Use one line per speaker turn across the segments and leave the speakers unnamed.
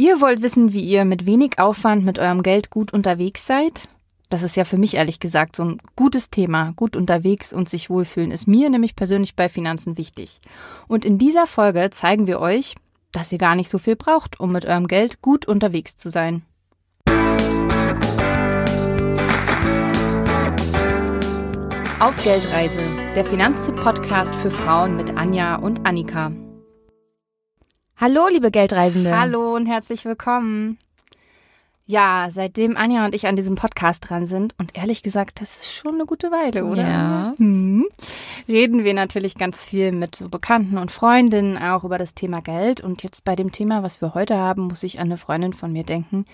Ihr wollt wissen, wie ihr mit wenig Aufwand mit eurem Geld gut unterwegs seid? Das ist ja für mich ehrlich gesagt so ein gutes Thema. Gut unterwegs und sich wohlfühlen ist mir nämlich persönlich bei Finanzen wichtig. Und in dieser Folge zeigen wir euch, dass ihr gar nicht so viel braucht, um mit eurem Geld gut unterwegs zu sein. Auf Geldreise, der Finanztipp-Podcast für Frauen mit Anja und Annika.
Hallo, liebe Geldreisende.
Hallo und herzlich willkommen. Ja, seitdem Anja und ich an diesem Podcast dran sind, und ehrlich gesagt, das ist schon eine gute Weile, oder?
Ja.
Hm. Reden wir natürlich ganz viel mit so Bekannten und Freundinnen auch über das Thema Geld. Und jetzt bei dem Thema, was wir heute haben, muss ich an eine Freundin von mir denken,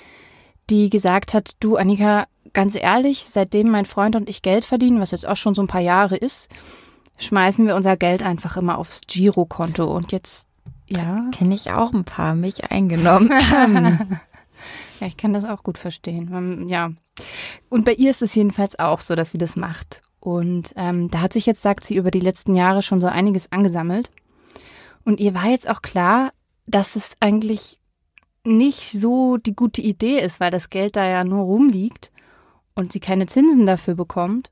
die gesagt hat, du Annika, ganz ehrlich, seitdem mein Freund und ich Geld verdienen, was jetzt auch schon so ein paar Jahre ist, schmeißen wir unser Geld einfach immer aufs Girokonto. Und jetzt ja.
Kenne ich auch ein paar, mich eingenommen.
ja, ich kann das auch gut verstehen. Ja. Und bei ihr ist es jedenfalls auch so, dass sie das macht. Und ähm, da hat sich jetzt, sagt sie, über die letzten Jahre schon so einiges angesammelt. Und ihr war jetzt auch klar, dass es eigentlich nicht so die gute Idee ist, weil das Geld da ja nur rumliegt und sie keine Zinsen dafür bekommt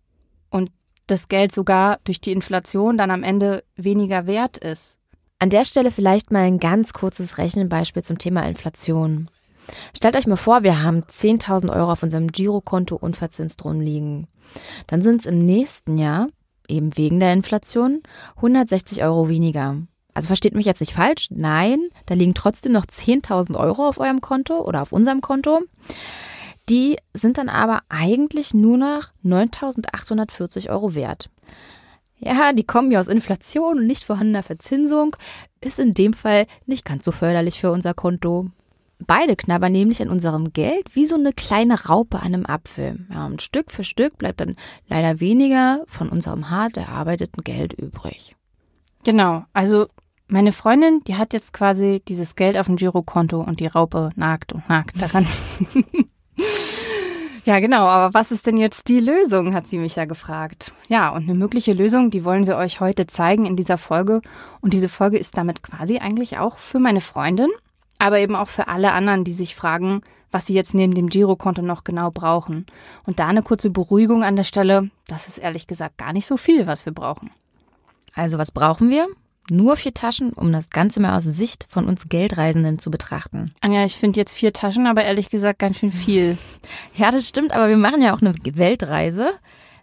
und das Geld sogar durch die Inflation dann am Ende weniger wert ist.
An der Stelle vielleicht mal ein ganz kurzes Rechenbeispiel zum Thema Inflation. Stellt euch mal vor, wir haben 10.000 Euro auf unserem Girokonto unverzinst rumliegen. Dann sind es im nächsten Jahr, eben wegen der Inflation, 160 Euro weniger. Also versteht mich jetzt nicht falsch. Nein, da liegen trotzdem noch 10.000 Euro auf eurem Konto oder auf unserem Konto. Die sind dann aber eigentlich nur noch 9.840 Euro wert. Ja, die kommen ja aus Inflation und nicht vorhandener Verzinsung, ist in dem Fall nicht ganz so förderlich für unser Konto. Beide knabbern nämlich an unserem Geld wie so eine kleine Raupe an einem Apfel. Ja, und Stück für Stück bleibt dann leider weniger von unserem hart erarbeiteten Geld übrig.
Genau, also meine Freundin, die hat jetzt quasi dieses Geld auf dem Girokonto und die Raupe nagt und nagt daran. Ja, genau. Aber was ist denn jetzt die Lösung, hat sie mich ja gefragt. Ja, und eine mögliche Lösung, die wollen wir euch heute zeigen in dieser Folge. Und diese Folge ist damit quasi eigentlich auch für meine Freundin, aber eben auch für alle anderen, die sich fragen, was sie jetzt neben dem Girokonto noch genau brauchen. Und da eine kurze Beruhigung an der Stelle, das ist ehrlich gesagt gar nicht so viel, was wir brauchen.
Also was brauchen wir? Nur vier Taschen, um das Ganze mal aus Sicht von uns Geldreisenden zu betrachten.
Anja, ich finde jetzt vier Taschen, aber ehrlich gesagt ganz schön viel.
Ja, das stimmt, aber wir machen ja auch eine Weltreise.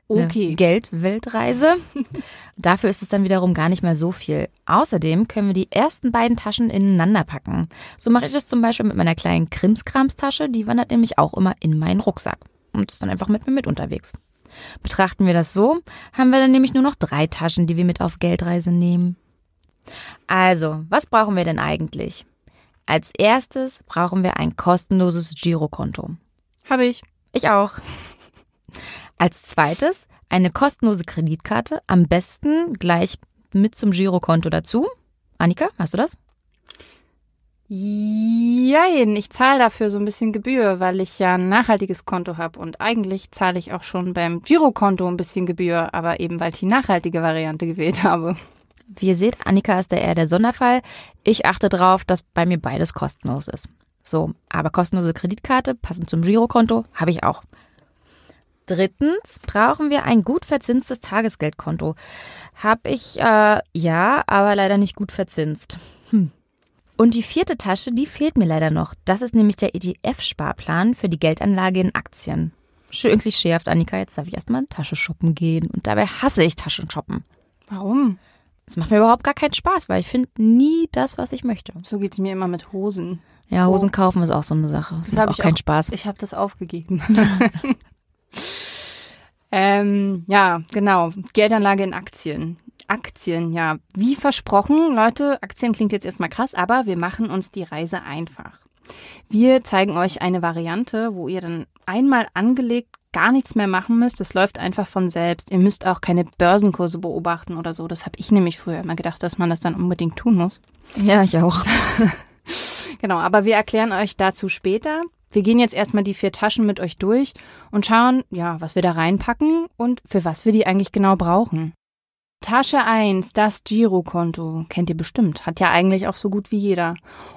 Okay.
Geldweltreise. Dafür ist es dann wiederum gar nicht mehr so viel. Außerdem können wir die ersten beiden Taschen ineinander packen. So mache ich das zum Beispiel mit meiner kleinen Krimskramstasche. Die wandert nämlich auch immer in meinen Rucksack und ist dann einfach mit mir mit unterwegs. Betrachten wir das so, haben wir dann nämlich nur noch drei Taschen, die wir mit auf Geldreise nehmen. Also, was brauchen wir denn eigentlich? Als erstes brauchen wir ein kostenloses Girokonto.
Habe ich.
Ich auch. Als zweites eine kostenlose Kreditkarte, am besten gleich mit zum Girokonto dazu. Annika, hast du das?
Jein, ich zahle dafür so ein bisschen Gebühr, weil ich ja ein nachhaltiges Konto habe und eigentlich zahle ich auch schon beim Girokonto ein bisschen Gebühr, aber eben weil ich die nachhaltige Variante gewählt habe.
Wie ihr seht, Annika ist da eher der Sonderfall. Ich achte darauf, dass bei mir beides kostenlos ist. So, aber kostenlose Kreditkarte, passend zum Girokonto, habe ich auch. Drittens brauchen wir ein gut verzinstes Tagesgeldkonto. Habe ich, äh, ja, aber leider nicht gut verzinst. Hm. Und die vierte Tasche, die fehlt mir leider noch. Das ist nämlich der ETF-Sparplan für die Geldanlage in Aktien. Schön klischeehaft, Annika. Jetzt darf ich erstmal in Tasche shoppen gehen. Und dabei hasse ich Taschenshoppen.
Warum?
Es macht mir überhaupt gar keinen Spaß, weil ich finde nie das, was ich möchte.
So geht es mir immer mit Hosen.
Ja, Hosen oh. kaufen ist auch so eine Sache. Das, das macht auch keinen auch, Spaß.
Ich habe das aufgegeben. ähm, ja, genau. Geldanlage in Aktien. Aktien, ja. Wie versprochen, Leute, Aktien klingt jetzt erstmal krass, aber wir machen uns die Reise einfach. Wir zeigen euch eine Variante, wo ihr dann einmal angelegt gar nichts mehr machen müsst. Das läuft einfach von selbst. Ihr müsst auch keine Börsenkurse beobachten oder so. Das habe ich nämlich früher immer gedacht, dass man das dann unbedingt tun muss.
Ja, ich auch.
genau, aber wir erklären euch dazu später. Wir gehen jetzt erstmal die vier Taschen mit euch durch und schauen, ja, was wir da reinpacken und für was wir die eigentlich genau brauchen. Tasche 1, das Girokonto. Kennt ihr bestimmt. Hat ja eigentlich auch so gut wie jeder.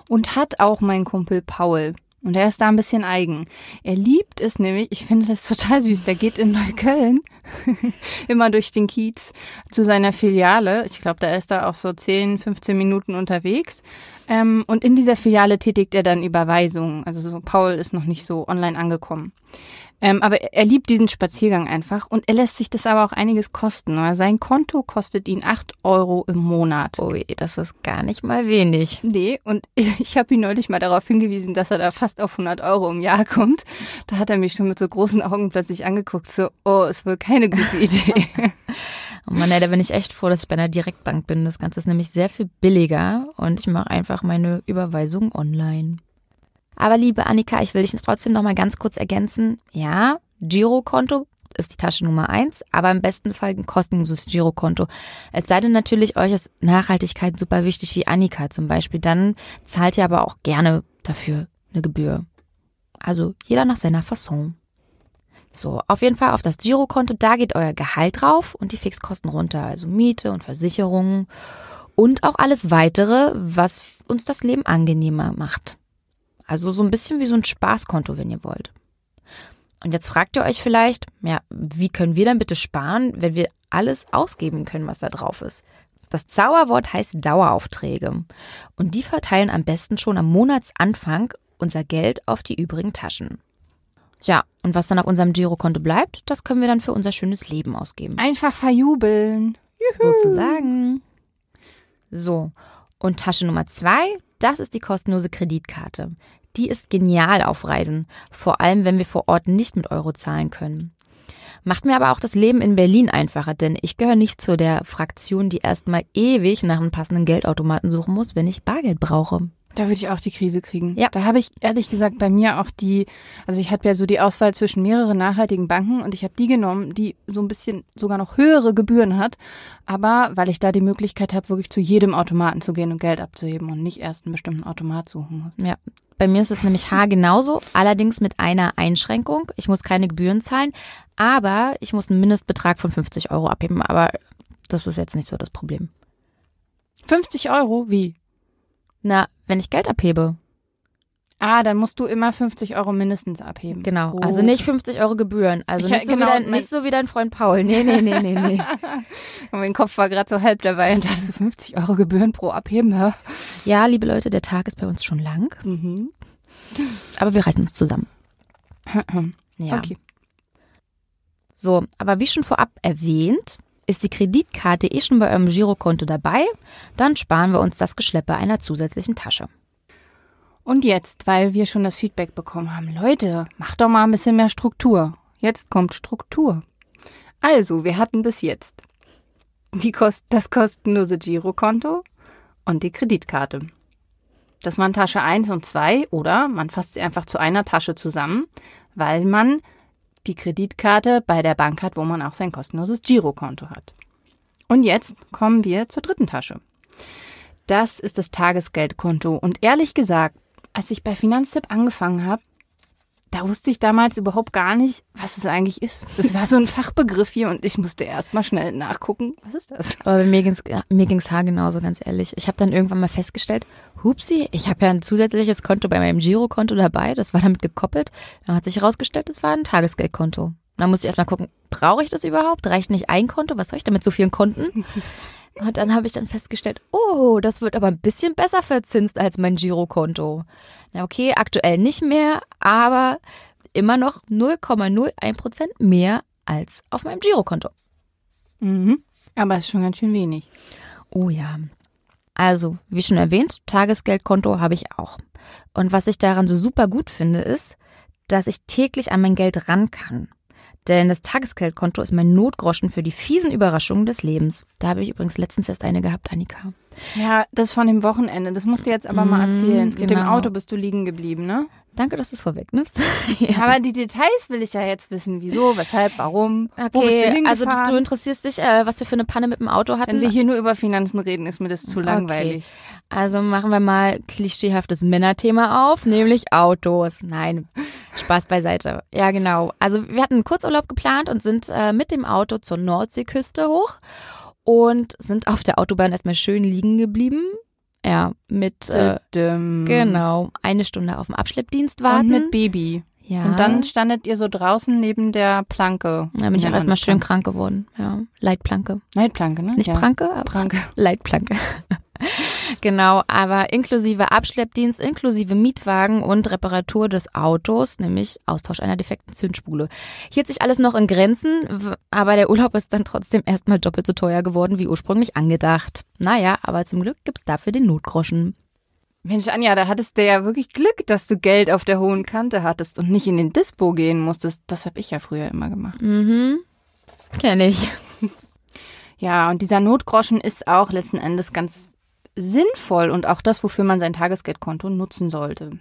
Und hat auch mein Kumpel Paul. Und er ist da ein bisschen eigen. Er liebt es nämlich, ich finde das total süß. Der geht in Neukölln immer durch den Kiez zu seiner Filiale. Ich glaube, da ist er auch so 10, 15 Minuten unterwegs. Ähm, und in dieser Filiale tätigt er dann Überweisungen. Also so, Paul ist noch nicht so online angekommen. Ähm, aber er liebt diesen Spaziergang einfach und er lässt sich das aber auch einiges kosten. Sein Konto kostet ihn 8 Euro im Monat.
Ui, das ist gar nicht mal wenig.
Nee, und ich habe ihn neulich mal darauf hingewiesen, dass er da fast auf 100 Euro im Jahr kommt. Da hat er mich schon mit so großen Augen plötzlich angeguckt, so, oh, ist wohl keine gute Idee.
Oh Mann, ey, da bin ich echt froh, dass ich bei einer Direktbank bin. Das Ganze ist nämlich sehr viel billiger und ich mache einfach meine Überweisung online. Aber liebe Annika, ich will dich trotzdem noch mal ganz kurz ergänzen. Ja, Girokonto ist die Tasche Nummer eins, aber im besten Fall ein kostenloses Girokonto. Es sei denn natürlich, euch ist Nachhaltigkeit super wichtig, wie Annika zum Beispiel. Dann zahlt ihr aber auch gerne dafür eine Gebühr. Also jeder nach seiner Fasson. So, auf jeden Fall auf das Girokonto, da geht euer Gehalt drauf und die Fixkosten runter, also Miete und Versicherungen und auch alles weitere, was uns das Leben angenehmer macht. Also so ein bisschen wie so ein Spaßkonto, wenn ihr wollt. Und jetzt fragt ihr euch vielleicht, ja, wie können wir dann bitte sparen, wenn wir alles ausgeben können, was da drauf ist? Das Zauberwort heißt Daueraufträge. Und die verteilen am besten schon am Monatsanfang unser Geld auf die übrigen Taschen. Ja, und was dann auf unserem Girokonto bleibt, das können wir dann für unser schönes Leben ausgeben.
Einfach verjubeln.
Juhu. Sozusagen. So, und Tasche Nummer zwei, das ist die kostenlose Kreditkarte. Die ist genial auf Reisen, vor allem wenn wir vor Ort nicht mit Euro zahlen können. Macht mir aber auch das Leben in Berlin einfacher, denn ich gehöre nicht zu der Fraktion, die erstmal ewig nach einem passenden Geldautomaten suchen muss, wenn ich Bargeld brauche.
Da würde ich auch die Krise kriegen.
Ja.
Da habe ich ehrlich gesagt bei mir auch die, also ich hatte ja so die Auswahl zwischen mehreren nachhaltigen Banken und ich habe die genommen, die so ein bisschen sogar noch höhere Gebühren hat. Aber weil ich da die Möglichkeit habe, wirklich zu jedem Automaten zu gehen und Geld abzuheben und nicht erst einen bestimmten Automat suchen muss.
Ja. Bei mir ist es nämlich H genauso, allerdings mit einer Einschränkung. Ich muss keine Gebühren zahlen, aber ich muss einen Mindestbetrag von 50 Euro abheben. Aber das ist jetzt nicht so das Problem.
50 Euro? Wie?
Na, wenn ich Geld abhebe.
Ah, dann musst du immer 50 Euro mindestens abheben.
Genau. Oh. Also nicht 50 Euro Gebühren. Also ich, nicht, so genau, dein, nicht, so wie dein, Freund Paul. Nee, nee, nee, nee, nee.
und mein Kopf war gerade so halb dabei und dachte so 50 Euro Gebühren pro Abheben. Ja?
ja, liebe Leute, der Tag ist bei uns schon lang. Mhm. Aber wir reißen uns zusammen. ja. Okay. So, aber wie schon vorab erwähnt, ist die Kreditkarte eh schon bei eurem Girokonto dabei? Dann sparen wir uns das Geschleppe einer zusätzlichen Tasche.
Und jetzt, weil wir schon das Feedback bekommen haben, Leute, macht doch mal ein bisschen mehr Struktur. Jetzt kommt Struktur. Also, wir hatten bis jetzt Kost das kostenlose Girokonto und die Kreditkarte. Das waren Tasche 1 und 2 oder man fasst sie einfach zu einer Tasche zusammen, weil man die Kreditkarte bei der Bank hat, wo man auch sein kostenloses Girokonto hat. Und jetzt kommen wir zur dritten Tasche. Das ist das Tagesgeldkonto. Und ehrlich gesagt, als ich bei Finanztipp angefangen habe, da wusste ich damals überhaupt gar nicht, was es eigentlich ist. Das war so ein Fachbegriff hier und ich musste erst mal schnell nachgucken, was ist das?
Aber mir ging's mir ging's haargenauso, ganz ehrlich. Ich habe dann irgendwann mal festgestellt, hupsi, ich habe ja ein zusätzliches Konto bei meinem Girokonto dabei, das war damit gekoppelt. Dann hat sich herausgestellt, das war ein Tagesgeldkonto. Dann musste ich erstmal gucken, brauche ich das überhaupt? Reicht nicht ein Konto? Was soll ich damit so vielen Konten? Und dann habe ich dann festgestellt, oh, das wird aber ein bisschen besser verzinst als mein Girokonto. Na okay, aktuell nicht mehr, aber immer noch 0,01 Prozent mehr als auf meinem Girokonto.
Mhm. Aber ist schon ganz schön wenig.
Oh ja. Also, wie schon erwähnt, Tagesgeldkonto habe ich auch. Und was ich daran so super gut finde, ist, dass ich täglich an mein Geld ran kann. Denn das Tagesgeldkonto ist mein Notgroschen für die fiesen Überraschungen des Lebens. Da habe ich übrigens letztens erst eine gehabt, Annika.
Ja, das von dem Wochenende. Das musst du jetzt aber mal mhm, erzählen. Genau. Mit dem genau. Auto bist du liegen geblieben, ne?
Danke, dass du es vorwegnimmst.
ja. Aber die Details will ich ja jetzt wissen. Wieso, weshalb, warum?
Okay, also du, du interessierst dich, äh, was wir für eine Panne mit dem Auto hatten?
Wenn wir hier nur über Finanzen reden, ist mir das zu langweilig.
Also machen wir mal klischeehaftes Männerthema auf, nämlich Autos. Nein, Spaß beiseite. Ja, genau. Also wir hatten einen Kurzurlaub geplant und sind äh, mit dem Auto zur Nordseeküste hoch und sind auf der Autobahn erstmal schön liegen geblieben. Ja, mit äh, genau eine Stunde auf dem Abschleppdienst warten.
Und mit Baby. Ja. Und dann standet ihr so draußen neben der Planke.
Da bin ich auch erstmal schön krank geworden. Ja, Leitplanke.
Leitplanke, ne?
Nicht
ja.
Pranke, aber Pranke. Leitplanke. genau, aber inklusive Abschleppdienst, inklusive Mietwagen und Reparatur des Autos, nämlich Austausch einer defekten Zündspule. Hielt sich alles noch in Grenzen, aber der Urlaub ist dann trotzdem erstmal doppelt so teuer geworden wie ursprünglich angedacht. Naja, aber zum Glück gibt's dafür den Notgroschen.
Mensch, Anja, da hattest du ja wirklich Glück, dass du Geld auf der hohen Kante hattest und nicht in den Dispo gehen musstest. Das habe ich ja früher immer gemacht.
Mhm. Kenn ich.
Ja, und dieser Notgroschen ist auch letzten Endes ganz sinnvoll und auch das, wofür man sein Tagesgeldkonto nutzen sollte.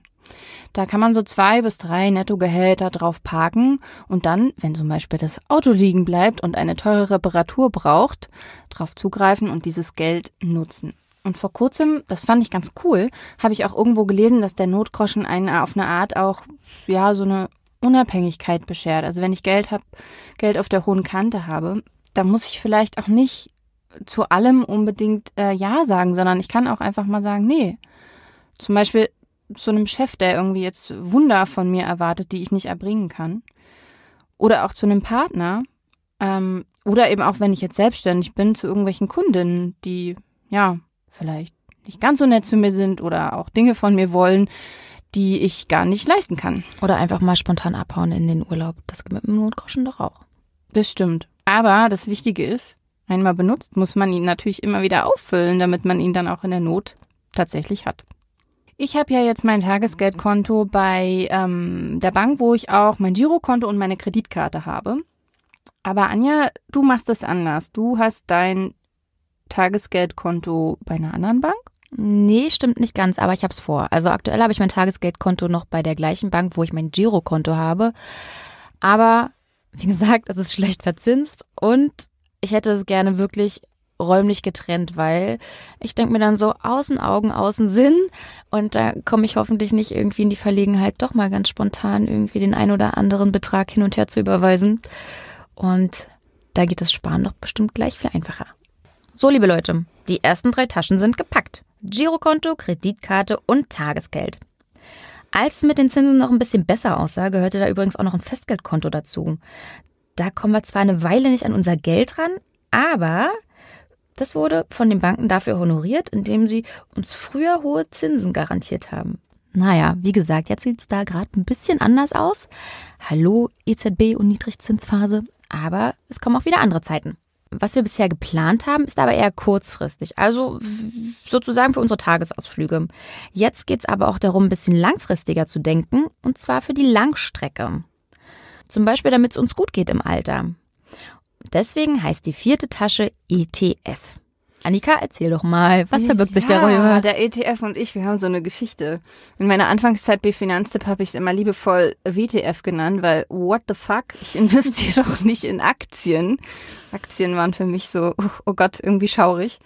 Da kann man so zwei bis drei Nettogehälter drauf parken und dann, wenn zum Beispiel das Auto liegen bleibt und eine teure Reparatur braucht, drauf zugreifen und dieses Geld nutzen. Und vor kurzem, das fand ich ganz cool, habe ich auch irgendwo gelesen, dass der Notgroschen einen auf eine Art auch, ja, so eine Unabhängigkeit beschert. Also wenn ich Geld habe, Geld auf der hohen Kante habe, dann muss ich vielleicht auch nicht zu allem unbedingt äh, Ja sagen, sondern ich kann auch einfach mal sagen, nee. Zum Beispiel zu einem Chef, der irgendwie jetzt Wunder von mir erwartet, die ich nicht erbringen kann. Oder auch zu einem Partner. Ähm, oder eben auch, wenn ich jetzt selbstständig bin, zu irgendwelchen Kundinnen, die, ja, vielleicht nicht ganz so nett zu mir sind oder auch Dinge von mir wollen, die ich gar nicht leisten kann.
Oder einfach mal spontan abhauen in den Urlaub. Das geht mit dem Notgroschen doch auch.
Das stimmt. Aber das Wichtige ist, einmal benutzt, muss man ihn natürlich immer wieder auffüllen, damit man ihn dann auch in der Not tatsächlich hat. Ich habe ja jetzt mein Tagesgeldkonto bei ähm, der Bank, wo ich auch mein Girokonto und meine Kreditkarte habe. Aber Anja, du machst es anders. Du hast dein Tagesgeldkonto bei einer anderen Bank?
Nee, stimmt nicht ganz, aber ich habe es vor. Also aktuell habe ich mein Tagesgeldkonto noch bei der gleichen Bank, wo ich mein Girokonto habe. Aber wie gesagt, es ist schlecht verzinst und ich hätte es gerne wirklich räumlich getrennt, weil ich denke mir dann so außen Augen, außen Sinn und da komme ich hoffentlich nicht irgendwie in die Verlegenheit, doch mal ganz spontan irgendwie den ein oder anderen Betrag hin und her zu überweisen. Und da geht das Sparen doch bestimmt gleich viel einfacher. So, liebe Leute, die ersten drei Taschen sind gepackt. Girokonto, Kreditkarte und Tagesgeld. Als es mit den Zinsen noch ein bisschen besser aussah, gehörte da übrigens auch noch ein Festgeldkonto dazu. Da kommen wir zwar eine Weile nicht an unser Geld ran, aber das wurde von den Banken dafür honoriert, indem sie uns früher hohe Zinsen garantiert haben. Naja, wie gesagt, jetzt sieht es da gerade ein bisschen anders aus. Hallo EZB und Niedrigzinsphase, aber es kommen auch wieder andere Zeiten. Was wir bisher geplant haben, ist aber eher kurzfristig, also sozusagen für unsere Tagesausflüge. Jetzt geht es aber auch darum, ein bisschen langfristiger zu denken, und zwar für die Langstrecke. Zum Beispiel, damit es uns gut geht im Alter. Deswegen heißt die vierte Tasche ETF. Annika, erzähl doch mal, was verbirgt
ja,
sich darüber?
Der ETF und ich, wir haben so eine Geschichte. In meiner Anfangszeit bei Finanztipp habe ich es immer liebevoll WTF genannt, weil what the fuck, ich investiere doch nicht in Aktien. Aktien waren für mich so, oh, Gott, irgendwie schaurig.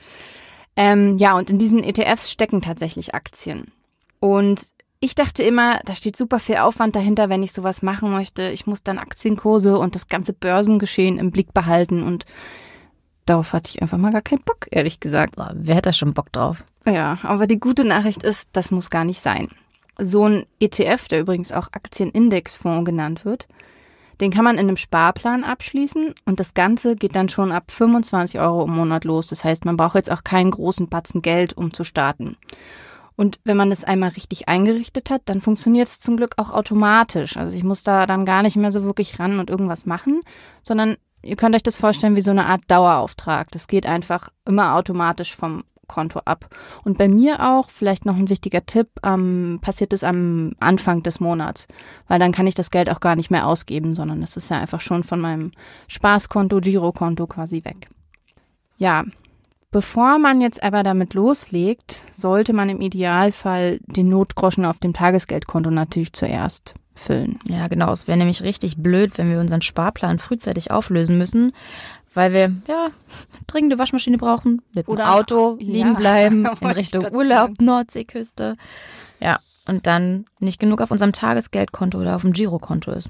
Ähm, ja, und in diesen ETFs stecken tatsächlich Aktien. Und ich dachte immer, da steht super viel Aufwand dahinter, wenn ich sowas machen möchte. Ich muss dann Aktienkurse und das ganze Börsengeschehen im Blick behalten und darauf hatte ich einfach mal gar keinen Bock, ehrlich gesagt.
Wer hat da schon Bock drauf?
Ja, aber die gute Nachricht ist, das muss gar nicht sein. So ein ETF, der übrigens auch Aktienindexfonds genannt wird, den kann man in einem Sparplan abschließen und das Ganze geht dann schon ab 25 Euro im Monat los. Das heißt, man braucht jetzt auch keinen großen Batzen Geld, um zu starten. Und wenn man das einmal richtig eingerichtet hat, dann funktioniert es zum Glück auch automatisch. Also ich muss da dann gar nicht mehr so wirklich ran und irgendwas machen, sondern Ihr könnt euch das vorstellen wie so eine Art Dauerauftrag. Das geht einfach immer automatisch vom Konto ab. Und bei mir auch, vielleicht noch ein wichtiger Tipp, ähm, passiert es am Anfang des Monats, weil dann kann ich das Geld auch gar nicht mehr ausgeben, sondern es ist ja einfach schon von meinem Spaßkonto, Girokonto quasi weg. Ja, bevor man jetzt aber damit loslegt, sollte man im Idealfall den Notgroschen auf dem Tagesgeldkonto natürlich zuerst füllen.
Ja, genau. Es wäre nämlich richtig blöd, wenn wir unseren Sparplan frühzeitig auflösen müssen, weil wir ja dringende Waschmaschine brauchen, mit dem Auto liegen ja, bleiben in Richtung Urlaub, Nordseeküste. Ja, und dann nicht genug auf unserem Tagesgeldkonto oder auf dem Girokonto ist.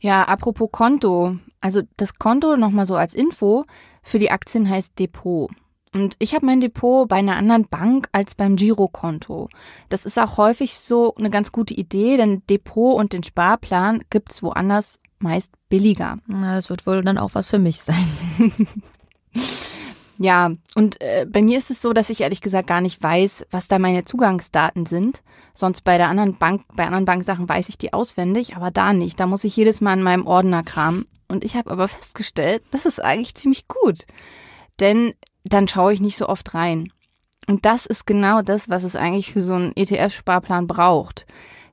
Ja, apropos Konto. Also das Konto nochmal so als Info für die Aktien heißt Depot. Und ich habe mein Depot bei einer anderen Bank als beim Girokonto. Das ist auch häufig so eine ganz gute Idee, denn Depot und den Sparplan gibt es woanders meist billiger.
Na, das wird wohl dann auch was für mich sein.
ja, und äh, bei mir ist es so, dass ich ehrlich gesagt gar nicht weiß, was da meine Zugangsdaten sind. Sonst bei der anderen Bank, bei anderen Banksachen weiß ich die auswendig, aber da nicht. Da muss ich jedes Mal in meinem Ordner kramen. Und ich habe aber festgestellt, das ist eigentlich ziemlich gut. Denn dann schaue ich nicht so oft rein. Und das ist genau das, was es eigentlich für so einen ETF-Sparplan braucht.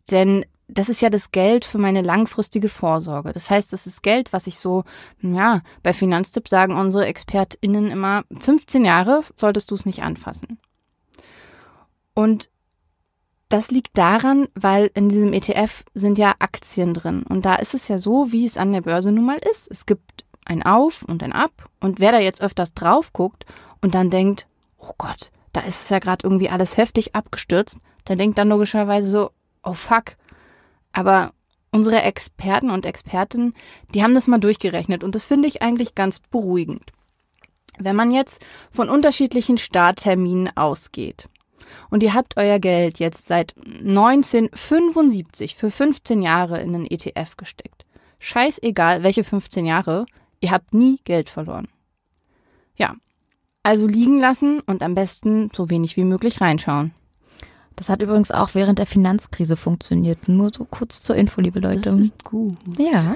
Denn das ist ja das Geld für meine langfristige Vorsorge. Das heißt, das ist Geld, was ich so, ja, bei Finanztipp sagen unsere ExpertInnen immer, 15 Jahre solltest du es nicht anfassen. Und das liegt daran, weil in diesem ETF sind ja Aktien drin. Und da ist es ja so, wie es an der Börse nun mal ist. Es gibt ein Auf und ein Ab. Und wer da jetzt öfters drauf guckt und dann denkt, oh Gott, da ist es ja gerade irgendwie alles heftig abgestürzt, der denkt dann logischerweise so, oh fuck. Aber unsere Experten und Expertinnen, die haben das mal durchgerechnet und das finde ich eigentlich ganz beruhigend. Wenn man jetzt von unterschiedlichen Startterminen ausgeht und ihr habt euer Geld jetzt seit 1975 für 15 Jahre in einen ETF gesteckt, scheißegal welche 15 Jahre, Ihr habt nie Geld verloren. Ja, also liegen lassen und am besten so wenig wie möglich reinschauen.
Das hat übrigens auch während der Finanzkrise funktioniert. Nur so kurz zur Info, liebe Leute. Das
ist gut.
Ja.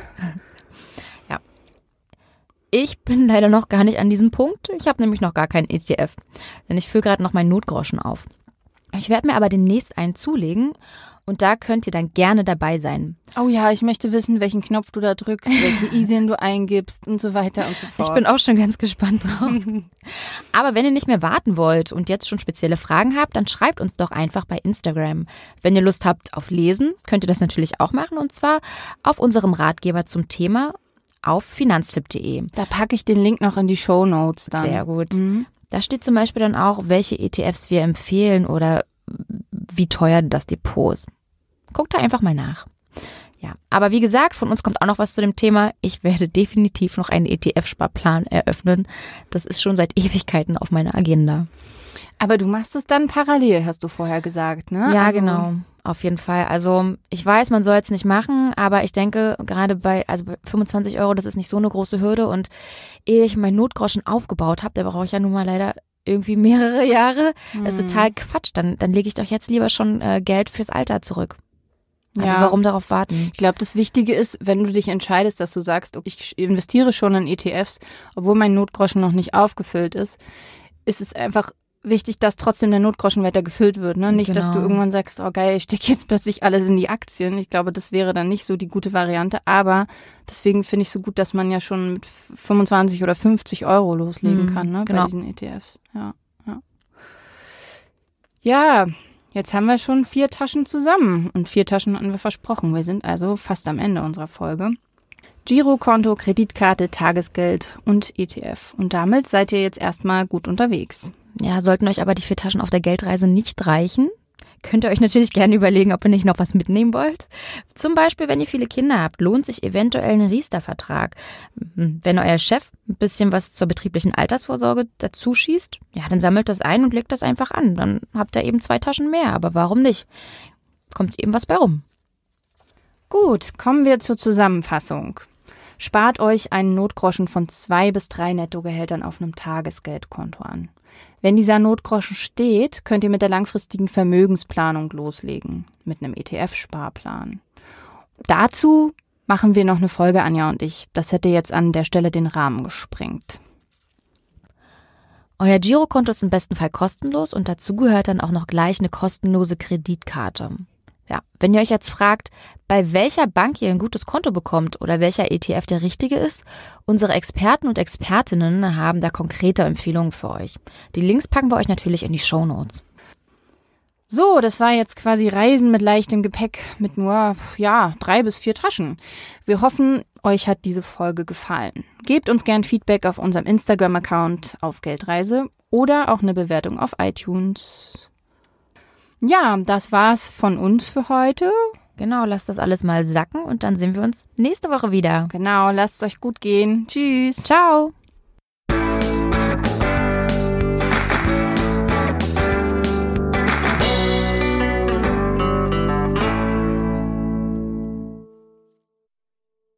Ja. Ich bin leider noch gar nicht an diesem Punkt. Ich habe nämlich noch gar keinen ETF. Denn ich führe gerade noch meinen Notgroschen auf. Ich werde mir aber demnächst einen zulegen und da könnt ihr dann gerne dabei sein.
Oh ja, ich möchte wissen, welchen Knopf du da drückst, welche ISIN du eingibst und so weiter und so fort.
Ich bin auch schon ganz gespannt drauf. Aber wenn ihr nicht mehr warten wollt und jetzt schon spezielle Fragen habt, dann schreibt uns doch einfach bei Instagram. Wenn ihr Lust habt auf Lesen, könnt ihr das natürlich auch machen und zwar auf unserem Ratgeber zum Thema auf finanztipp.de.
Da packe ich den Link noch in die Show Notes dann.
Sehr gut. Mhm. Da steht zum Beispiel dann auch, welche ETFs wir empfehlen oder wie teuer das Depot ist. Guckt da einfach mal nach. Ja, aber wie gesagt, von uns kommt auch noch was zu dem Thema. Ich werde definitiv noch einen ETF-Sparplan eröffnen. Das ist schon seit Ewigkeiten auf meiner Agenda.
Aber du machst es dann parallel, hast du vorher gesagt, ne?
Ja, also genau. Auf jeden Fall. Also ich weiß, man soll es nicht machen, aber ich denke, gerade bei, also bei 25 Euro, das ist nicht so eine große Hürde. Und ehe ich meinen Notgroschen aufgebaut habe, der brauche ich ja nun mal leider irgendwie mehrere Jahre. Das ist hm. total Quatsch. Dann, dann lege ich doch jetzt lieber schon äh, Geld fürs Alter zurück. Also ja. warum darauf warten?
Ich glaube, das Wichtige ist, wenn du dich entscheidest, dass du sagst, ich investiere schon in ETFs, obwohl mein Notgroschen noch nicht aufgefüllt ist, ist es einfach wichtig, dass trotzdem der Notgroschen weiter gefüllt wird. Ne? Nicht, genau. dass du genau. irgendwann sagst, oh geil, ich stecke jetzt plötzlich alles in die Aktien. Ich glaube, das wäre dann nicht so die gute Variante. Aber deswegen finde ich so gut, dass man ja schon mit 25 oder 50 Euro loslegen mhm, kann ne? genau. bei diesen ETFs. Ja, ja. ja, Jetzt haben wir schon vier Taschen zusammen und vier Taschen hatten wir versprochen. Wir sind also fast am Ende unserer Folge. Girokonto, Kreditkarte, Tagesgeld und ETF. Und damit seid ihr jetzt erstmal gut unterwegs.
Ja, sollten euch aber die vier Taschen auf der Geldreise nicht reichen, könnt ihr euch natürlich gerne überlegen, ob ihr nicht noch was mitnehmen wollt. Zum Beispiel, wenn ihr viele Kinder habt, lohnt sich eventuell ein Riester-Vertrag. Hm, wenn euer Chef ein bisschen was zur betrieblichen Altersvorsorge dazu schießt, ja, dann sammelt das ein und legt das einfach an. Dann habt ihr eben zwei Taschen mehr. Aber warum nicht? Kommt eben was bei rum.
Gut, kommen wir zur Zusammenfassung. Spart euch einen Notgroschen von zwei bis drei Nettogehältern auf einem Tagesgeldkonto an. Wenn dieser Notgroschen steht, könnt ihr mit der langfristigen Vermögensplanung loslegen, mit einem ETF-Sparplan. Dazu machen wir noch eine Folge, Anja und ich. Das hätte jetzt an der Stelle den Rahmen gesprengt.
Euer Girokonto ist im besten Fall kostenlos und dazu gehört dann auch noch gleich eine kostenlose Kreditkarte. Ja, wenn ihr euch jetzt fragt, bei welcher Bank ihr ein gutes Konto bekommt oder welcher ETF der richtige ist, unsere Experten und Expertinnen haben da konkrete Empfehlungen für euch. Die Links packen wir euch natürlich in die Show Notes.
So, das war jetzt quasi Reisen mit leichtem Gepäck mit nur, ja, drei bis vier Taschen. Wir hoffen, euch hat diese Folge gefallen. Gebt uns gern Feedback auf unserem Instagram-Account auf Geldreise oder auch eine Bewertung auf iTunes. Ja, das war's von uns für heute.
Genau, lasst das alles mal sacken und dann sehen wir uns nächste Woche wieder.
Genau, lasst es euch gut gehen. Tschüss.
Ciao.